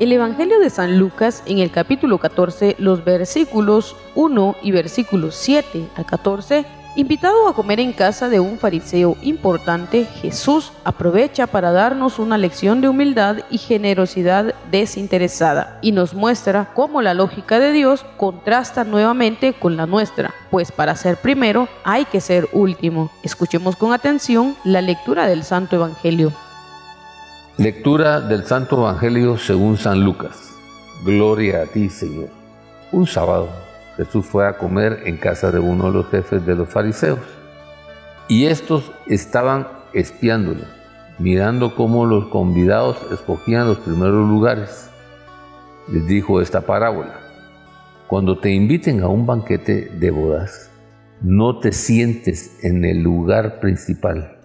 B: El Evangelio de San Lucas en el capítulo 14, los versículos 1 y versículos 7 al 14, invitado a comer en casa de un fariseo importante, Jesús aprovecha para darnos una lección de humildad y generosidad desinteresada y nos muestra cómo la lógica de Dios contrasta nuevamente con la nuestra, pues para ser primero hay que ser último. Escuchemos con atención la lectura del Santo Evangelio.
E: Lectura del Santo Evangelio según San Lucas. Gloria a ti, Señor. Un sábado, Jesús fue a comer en casa de uno de los jefes de los fariseos. Y estos estaban espiándolo, mirando cómo los convidados escogían los primeros lugares. Les dijo esta parábola. Cuando te inviten a un banquete de bodas, no te sientes en el lugar principal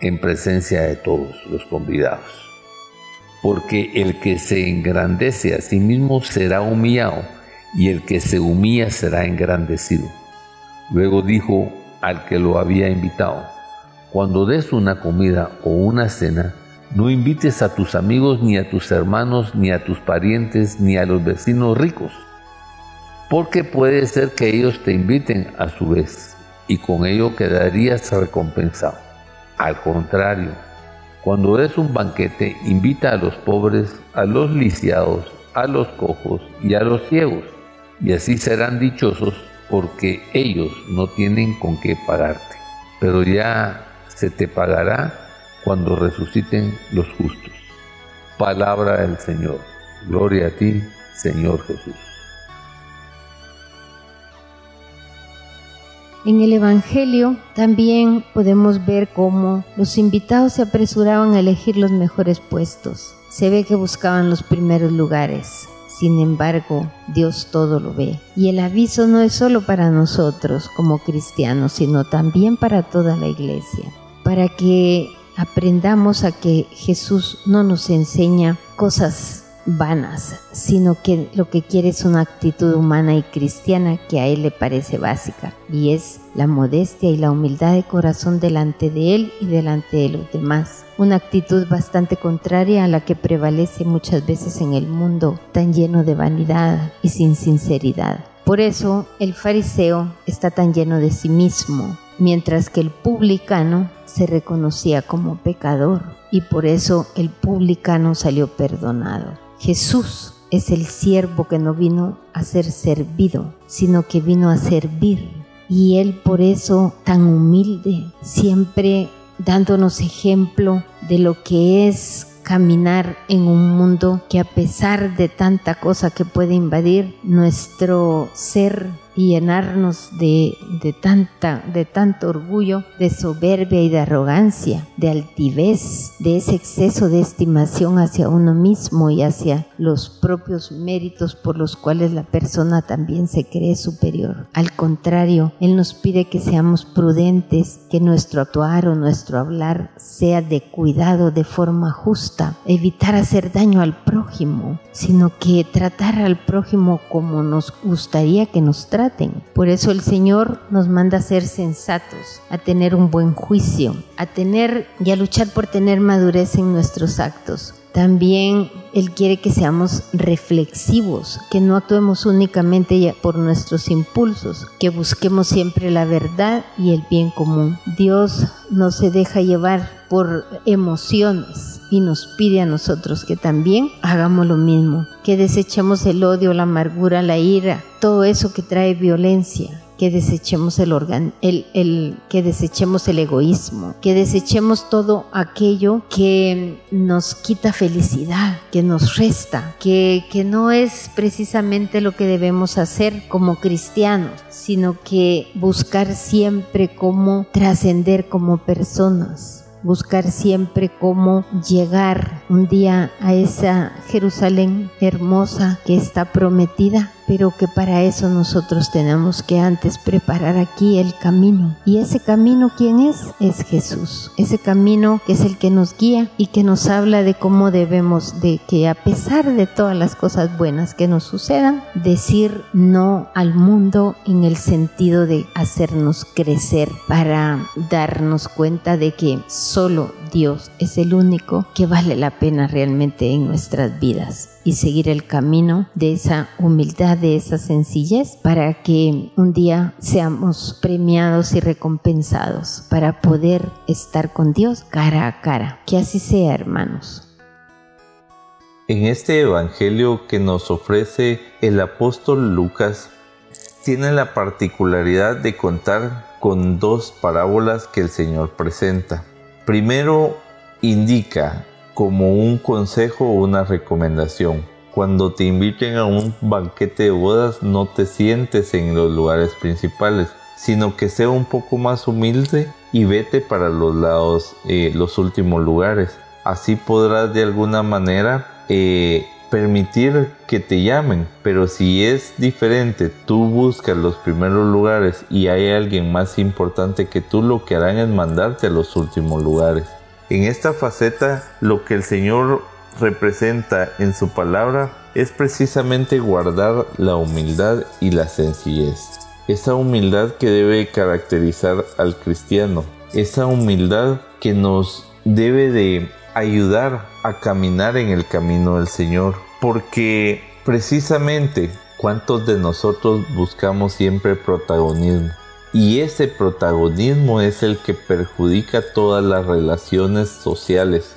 E: en presencia de todos los convidados. Porque el que se engrandece a sí mismo será humillado, y el que se humilla será engrandecido. Luego dijo al que lo había invitado, cuando des una comida o una cena, no invites a tus amigos, ni a tus hermanos, ni a tus parientes, ni a los vecinos ricos, porque puede ser que ellos te inviten a su vez, y con ello quedarías recompensado. Al contrario, cuando es un banquete, invita a los pobres, a los lisiados, a los cojos y a los ciegos, y así serán dichosos porque ellos no tienen con qué pagarte. Pero ya se te pagará cuando resuciten los justos. Palabra del Señor. Gloria a ti, Señor Jesús.
D: En el Evangelio también podemos ver cómo los invitados se apresuraban a elegir los mejores puestos. Se ve que buscaban los primeros lugares. Sin embargo, Dios todo lo ve. Y el aviso no es solo para nosotros como cristianos, sino también para toda la iglesia. Para que aprendamos a que Jesús no nos enseña cosas vanas, sino que lo que quiere es una actitud humana y cristiana que a Él le parece básica, y es la modestia y la humildad de corazón delante de Él y delante de los demás. Una actitud bastante contraria a la que prevalece muchas veces en el mundo tan lleno de vanidad y sin sinceridad. Por eso el fariseo está tan lleno de sí mismo, mientras que el publicano se reconocía como pecador y por eso el publicano salió perdonado. Jesús es el siervo que no vino a ser servido, sino que vino a servir. Y Él por eso tan humilde, siempre dándonos ejemplo de lo que es caminar en un mundo que a pesar de tanta cosa que puede invadir nuestro ser y llenarnos de, de, tanta, de tanto orgullo, de soberbia y de arrogancia, de altivez, de ese exceso de estimación hacia uno mismo y hacia los propios méritos por los cuales la persona también se cree superior. Al contrario, Él nos pide que seamos prudentes, que nuestro actuar o nuestro hablar sea de cuidado, de forma justa, evitar hacer daño al prójimo, sino que tratar al prójimo como nos gustaría que nos trate por eso el Señor nos manda a ser sensatos, a tener un buen juicio, a tener y a luchar por tener madurez en nuestros actos. También Él quiere que seamos reflexivos, que no actuemos únicamente por nuestros impulsos, que busquemos siempre la verdad y el bien común. Dios no se deja llevar por emociones y nos pide a nosotros que también hagamos lo mismo, que desechemos el odio, la amargura, la ira, todo eso que trae violencia, que desechemos el, el, el, que desechemos el egoísmo, que desechemos todo aquello que nos quita felicidad, que nos resta, que, que no es precisamente lo que debemos hacer como cristianos, sino que buscar siempre cómo trascender como personas buscar siempre cómo llegar un día a esa Jerusalén hermosa que está prometida pero que para eso nosotros tenemos que antes preparar aquí el camino. Y ese camino, ¿quién es? Es Jesús. Ese camino es el que nos guía y que nos habla de cómo debemos de que a pesar de todas las cosas buenas que nos sucedan, decir no al mundo en el sentido de hacernos crecer para darnos cuenta de que solo Dios es el único que vale la pena realmente en nuestras vidas y seguir el camino de esa humildad, de esa sencillez, para que un día seamos premiados y recompensados para poder estar con Dios cara a cara. Que así sea, hermanos.
C: En este Evangelio que nos ofrece el apóstol Lucas, tiene la particularidad de contar con dos parábolas que el Señor presenta. Primero, indica como un consejo o una recomendación. Cuando te inviten a un banquete de bodas, no te sientes en los lugares principales, sino que sea un poco más humilde y vete para los lados, eh, los últimos lugares. Así podrás de alguna manera eh, permitir que te llamen, pero si es diferente, tú buscas los primeros lugares y hay alguien más importante que tú, lo que harán es mandarte a los últimos lugares. En esta faceta lo que el Señor representa en su palabra es precisamente guardar la humildad y la sencillez. Esa humildad que debe caracterizar al cristiano. Esa humildad que nos debe de ayudar a caminar en el camino del Señor. Porque precisamente cuántos de nosotros buscamos siempre protagonismo y ese protagonismo es el que perjudica todas las relaciones sociales.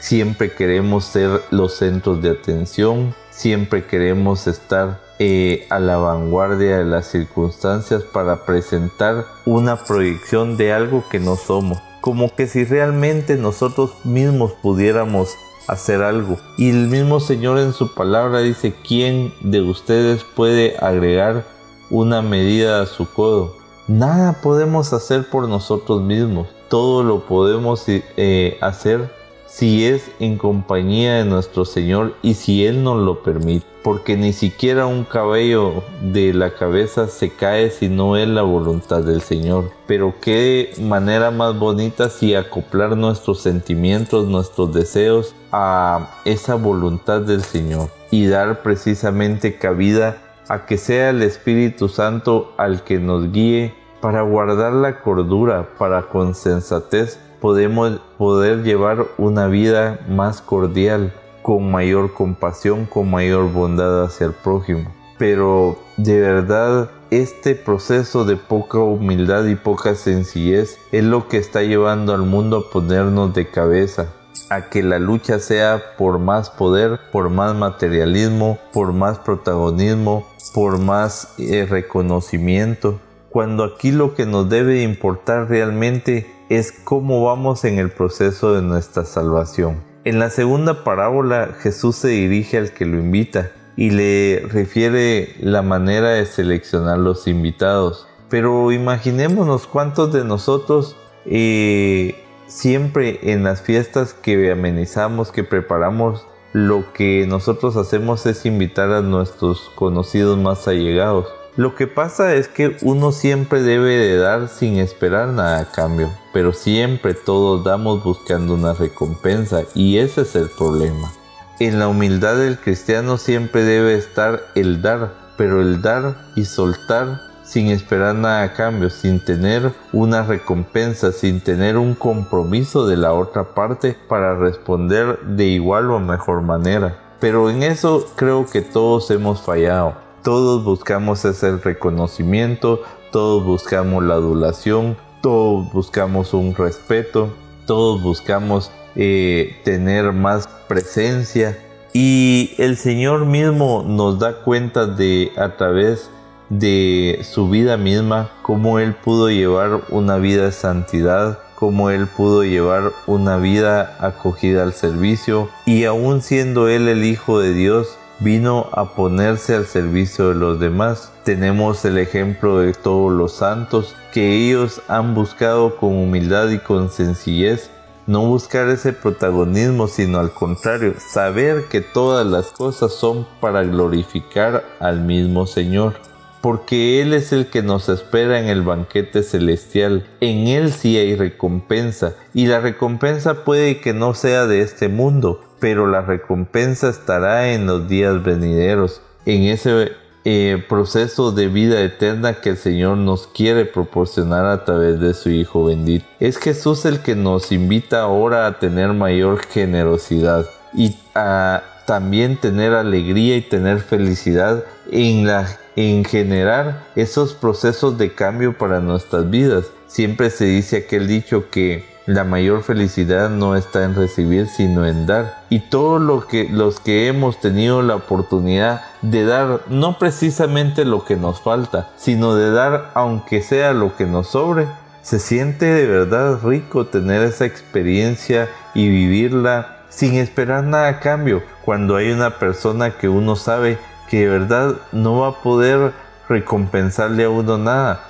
C: Siempre queremos ser los centros de atención, siempre queremos estar eh, a la vanguardia de las circunstancias para presentar una proyección de algo que no somos. Como que si realmente nosotros mismos pudiéramos hacer algo. Y el mismo Señor en su palabra dice, ¿quién de ustedes puede agregar una medida a su codo? Nada podemos hacer por nosotros mismos. Todo lo podemos eh, hacer si es en compañía de nuestro Señor y si Él nos lo permite, porque ni siquiera un cabello de la cabeza se cae si no es la voluntad del Señor. Pero qué manera más bonita si acoplar nuestros sentimientos, nuestros deseos a esa voluntad del Señor y dar precisamente cabida a que sea el Espíritu Santo al que nos guíe para guardar la cordura, para con sensatez podemos poder llevar una vida más cordial, con mayor compasión, con mayor bondad hacia el prójimo. Pero de verdad, este proceso de poca humildad y poca sencillez es lo que está llevando al mundo a ponernos de cabeza, a que la lucha sea por más poder, por más materialismo, por más protagonismo, por más eh, reconocimiento, cuando aquí lo que nos debe importar realmente es cómo vamos en el proceso de nuestra salvación. En la segunda parábola Jesús se dirige al que lo invita y le refiere la manera de seleccionar los invitados. Pero imaginémonos cuántos de nosotros eh, siempre en las fiestas que amenizamos, que preparamos, lo que nosotros hacemos es invitar a nuestros conocidos más allegados. Lo que pasa es que uno siempre debe de dar sin esperar nada a cambio, pero siempre todos damos buscando una recompensa y ese es el problema. En la humildad del cristiano siempre debe estar el dar, pero el dar y soltar sin esperar nada a cambio, sin tener una recompensa, sin tener un compromiso de la otra parte para responder de igual o mejor manera. Pero en eso creo que todos hemos fallado. Todos buscamos ese reconocimiento, todos buscamos la adulación, todos buscamos un respeto, todos buscamos eh, tener más presencia. Y el Señor mismo nos da cuenta de a través de su vida misma cómo Él pudo llevar una vida de santidad, cómo Él pudo llevar una vida acogida al servicio. Y aún siendo Él el Hijo de Dios, vino a ponerse al servicio de los demás. Tenemos el ejemplo de todos los santos que ellos han buscado con humildad y con sencillez no buscar ese protagonismo, sino al contrario, saber que todas las cosas son para glorificar al mismo Señor. Porque Él es el que nos espera en el banquete celestial. En Él sí hay recompensa, y la recompensa puede que no sea de este mundo, pero la recompensa estará en los días venideros, en ese eh, proceso de vida eterna que el Señor nos quiere proporcionar a través de su Hijo bendito. Es Jesús el que nos invita ahora a tener mayor generosidad y a también tener alegría y tener felicidad en, generar esos procesos de cambio para nuestras vidas. Siempre se dice aquel dicho que la mayor felicidad no está en recibir, sino en dar. Y todos lo que, los que hemos tenido la oportunidad de dar, no precisamente lo que nos falta, sino de dar aunque sea lo que nos sobre, se siente de verdad rico tener esa experiencia y vivirla sin esperar nada a cambio. Cuando hay una persona que uno sabe que de verdad no va a poder recompensarle a uno nada.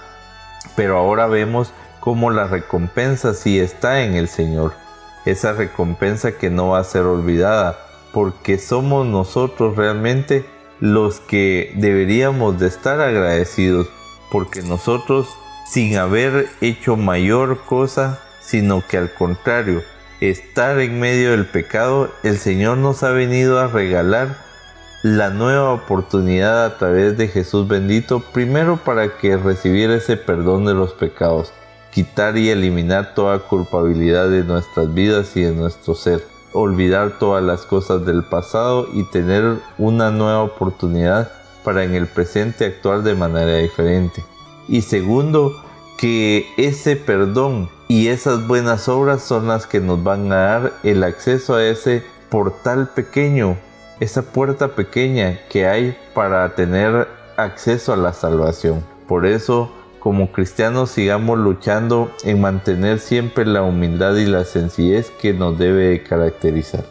C: Pero ahora vemos como la recompensa si está en el Señor. Esa recompensa que no va a ser olvidada, porque somos nosotros realmente los que deberíamos de estar agradecidos, porque nosotros sin haber hecho mayor cosa, sino que al contrario, estar en medio del pecado, el Señor nos ha venido a regalar la nueva oportunidad a través de Jesús bendito, primero para que recibiera ese perdón de los pecados quitar y eliminar toda culpabilidad de nuestras vidas y de nuestro ser, olvidar todas las cosas del pasado y tener una nueva oportunidad para en el presente actuar de manera diferente. Y segundo, que ese perdón y esas buenas obras son las que nos van a dar el acceso a ese portal pequeño, esa puerta pequeña que hay para tener acceso a la salvación. Por eso, como cristianos sigamos luchando en mantener siempre la humildad y la sencillez que nos debe caracterizar.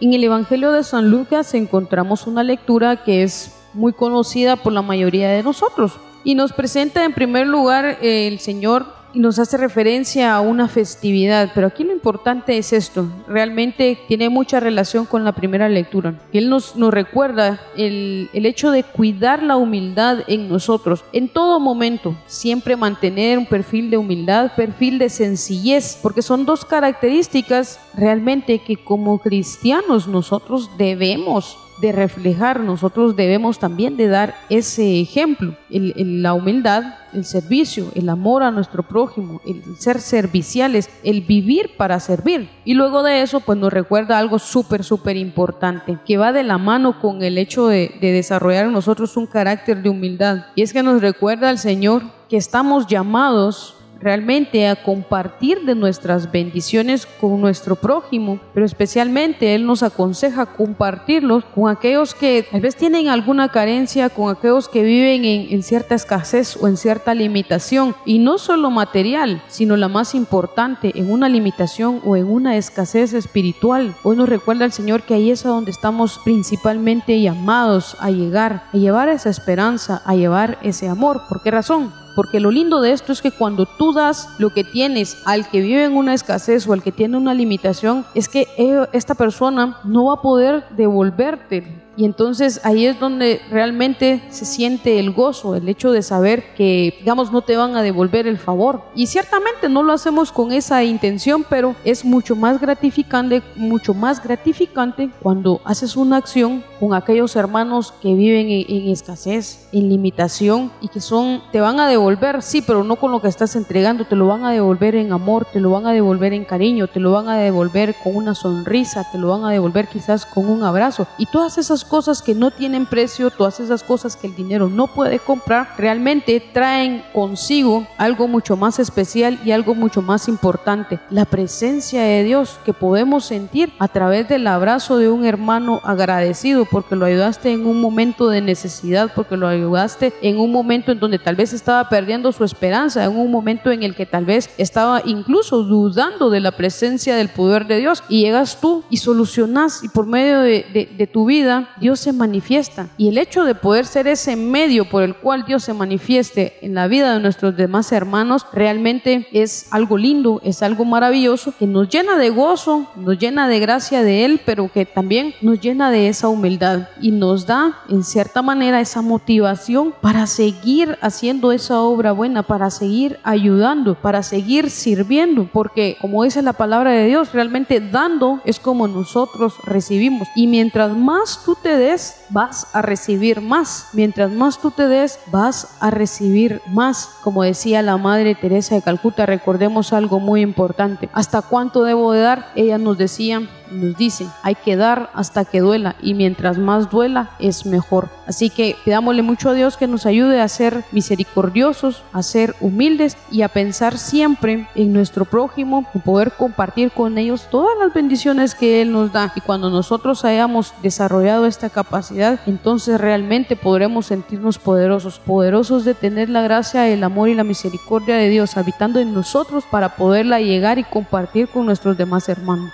B: En el Evangelio de San Lucas encontramos una lectura que es muy conocida por la mayoría de nosotros y nos presenta en primer lugar el Señor nos hace referencia a una festividad, pero aquí lo importante es esto, realmente tiene mucha relación con la primera lectura. Él nos, nos recuerda el, el hecho de cuidar la humildad en nosotros, en todo momento, siempre mantener un perfil de humildad, perfil de sencillez, porque son dos características realmente que como cristianos nosotros debemos de reflejar, nosotros debemos también de dar ese ejemplo, la humildad, el servicio, el amor a nuestro prójimo, el ser serviciales, el vivir para servir. Y luego de eso, pues nos recuerda algo súper, súper importante, que va de la mano con el hecho de, de desarrollar en nosotros un carácter de humildad. Y es que nos recuerda al Señor que estamos llamados realmente a compartir de nuestras bendiciones con nuestro prójimo, pero especialmente Él nos aconseja compartirlos con aquellos que tal vez tienen alguna carencia, con aquellos que viven en, cierta escasez o en cierta limitación, y no solo material, sino la más importante, en una limitación o en una escasez espiritual. Hoy nos recuerda el Señor que ahí es a donde estamos principalmente llamados a llegar, a llevar esa esperanza, a llevar ese amor. ¿Por qué razón? Porque lo lindo de esto es que cuando tú das lo que tienes al que vive en una escasez o al que tiene una limitación, es que esta persona no va a poder devolverte y entonces ahí es donde realmente se siente el gozo, el hecho de saber que, digamos, no te van a devolver el favor. Y ciertamente no lo hacemos con esa intención, pero es mucho más gratificante, mucho más gratificante cuando haces una acción con aquellos hermanos que viven en, escasez, en limitación y que son, te van a devolver, sí, pero no con lo que estás entregando, te lo van a devolver en amor, te lo van a devolver en cariño, te lo van a devolver con una sonrisa, te lo van a devolver quizás con un abrazo. Y todas esas cosas que no tienen precio, todas esas cosas que el dinero no puede comprar, realmente traen consigo algo mucho más especial y algo mucho más importante, la presencia de Dios que podemos sentir a través del abrazo de un hermano agradecido porque lo ayudaste en un momento de necesidad, porque lo ayudaste en un momento en donde tal vez estaba perdiendo su esperanza, en un momento en el que tal vez estaba incluso dudando de la presencia del poder de Dios y llegas tú y solucionas y por medio de, de, de tu vida Dios se manifiesta. Y el hecho de poder ser ese medio por el cual Dios se manifieste en la vida de nuestros demás hermanos realmente es algo lindo, es algo maravilloso que nos llena de gozo, nos llena de gracia de Él, pero que también nos llena de esa humildad y nos da en cierta manera esa motivación para seguir haciendo esa obra buena, para seguir ayudando, para seguir sirviendo, porque como dice la palabra de Dios, realmente dando es como nosotros recibimos. Y mientras más tú te des, vas a recibir más. Mientras más tú te des, vas a recibir más. Como decía la Madre Teresa de Calcuta, recordemos algo muy importante. ¿Hasta cuánto debo de dar? Ella nos decía, nos dice, hay que dar hasta que duela y mientras más duela es mejor. Así que pidámosle mucho a Dios que nos ayude a ser misericordiosos, a ser humildes y a pensar siempre en nuestro prójimo, y poder compartir con ellos todas las bendiciones que Él nos da. Y cuando nosotros hayamos desarrollado esta capacidad, entonces realmente podremos sentirnos poderosos, poderosos de tener la gracia, el amor y la misericordia de Dios habitando en nosotros para poderla llegar y compartir con nuestros demás hermanos.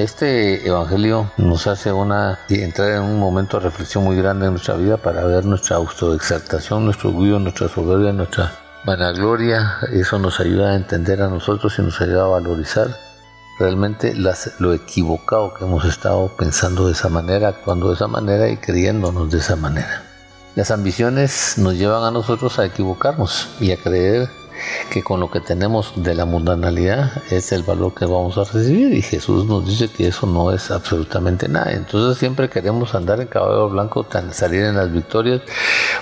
E: Este evangelio nos hace una entrar en un momento de reflexión muy grande en nuestra vida para ver nuestra autoexaltación, nuestro orgullo, nuestra soberbia, nuestra vanagloria. Eso nos ayuda a entender a nosotros y nos ayuda a valorizar realmente lo equivocado que hemos estado pensando de esa manera, actuando de esa manera y creyéndonos de esa manera. Las ambiciones nos llevan a nosotros a equivocarnos y a creer que con lo que tenemos de la mundanalidad es el valor que vamos a recibir y Jesús nos dice que eso no es absolutamente nada. Entonces siempre queremos andar en caballo blanco, salir en las victorias,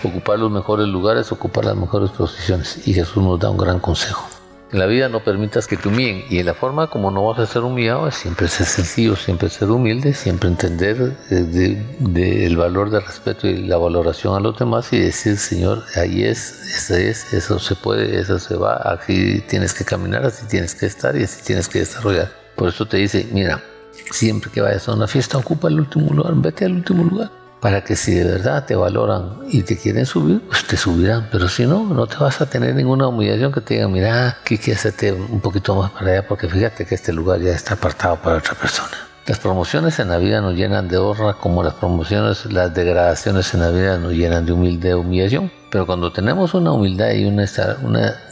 E: ocupar los mejores lugares, ocupar las mejores posiciones y Jesús nos da un gran consejo. En la vida no permitas que te humillen y en la forma como no vas a ser humillado es siempre ser sencillo, siempre ser humilde, siempre entender eh, el valor del respeto y la valoración a los demás y decir, Señor, ahí es, eso es, eso se puede, eso se va, aquí tienes que caminar, así tienes que estar y así tienes que desarrollar. Por eso te dice, mira, siempre que vayas a una fiesta ocupa el último lugar, vete al último lugar para que si de verdad te valoran y te quieren subir, pues te subirán. Pero si no, no te vas a tener ninguna humillación que te digan, mira, que hacerte un poquito más para allá porque fíjate que este lugar ya está apartado para otra persona. Las promociones en la vida nos llenan de honra como las promociones, las degradaciones en la vida nos llenan de humildad, humillación. Pero cuando tenemos una humildad y una,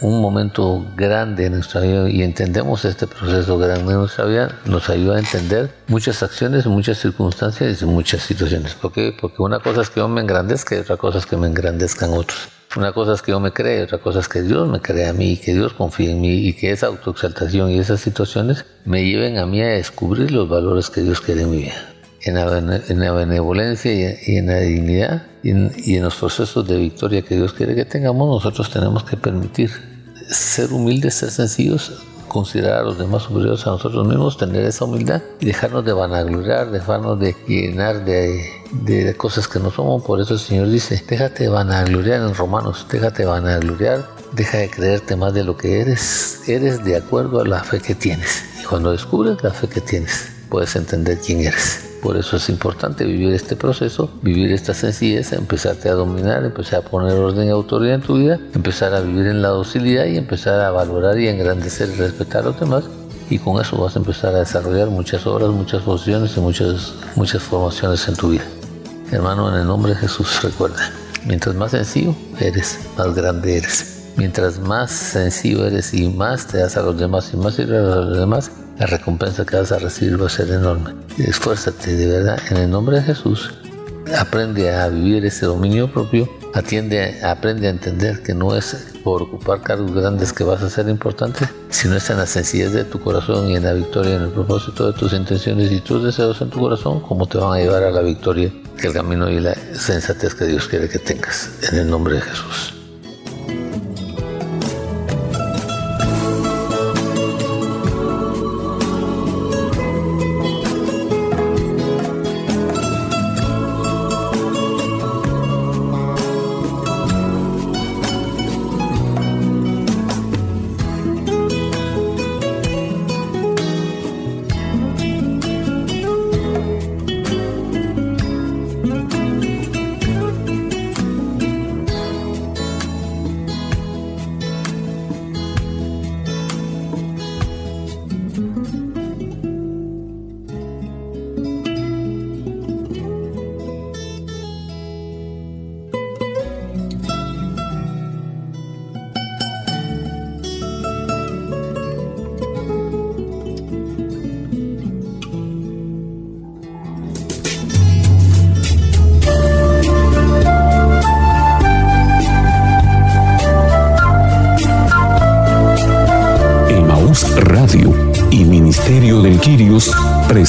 E: un momento grande en nuestra vida y entendemos este proceso grande en nuestra vida, nos ayuda a entender muchas acciones, muchas circunstancias y muchas situaciones. ¿Por qué? Porque una cosa es que yo me engrandezca y otra cosa es que me engrandezcan otros. Una cosa es que yo me cree, otra cosa es que Dios me cree a mí, y que Dios confíe en mí y que esa autoexaltación y esas situaciones me lleven a mí a descubrir los valores que Dios quiere en mi vida. En la, benevolencia y en la dignidad y en, los procesos de victoria que Dios quiere que tengamos, nosotros tenemos que permitir ser humildes, ser sencillos, considerar a los demás superiores a nosotros mismos, tener esa humildad y dejarnos de vanagloriar, dejarnos de llenar de, de, cosas que no somos. Por eso el Señor dice, déjate vanagloriar en Romanos, déjate vanagloriar, deja de creerte más de lo que eres, eres de acuerdo a la fe que tienes. Y cuando descubres la fe que tienes, puedes entender quién eres. Por eso es importante vivir este proceso, vivir esta sencillez, empezarte a dominar, empezar a poner orden y autoridad en tu vida, empezar a vivir en la docilidad y empezar a valorar y engrandecer y respetar a los demás. Y con eso vas a empezar a desarrollar muchas obras, muchas funciones y muchas, muchas formaciones en tu vida. Hermano, en el nombre de Jesús, recuerda, mientras más sencillo eres, más grande eres. Mientras más sencillo eres y más te das a los demás y más sirves a los demás, la recompensa que vas a recibir va a ser enorme. Esfuérzate de verdad en el nombre de Jesús. Aprende a vivir ese dominio propio. Atiende, aprende a entender que no es por ocupar cargos grandes que vas a ser importante, sino es en la sencillez de tu corazón y en la victoria, en el propósito de tus intenciones y tus deseos en tu corazón, como te van a llevar a la victoria, que el camino y la sensatez que Dios quiere que tengas. En el nombre de Jesús.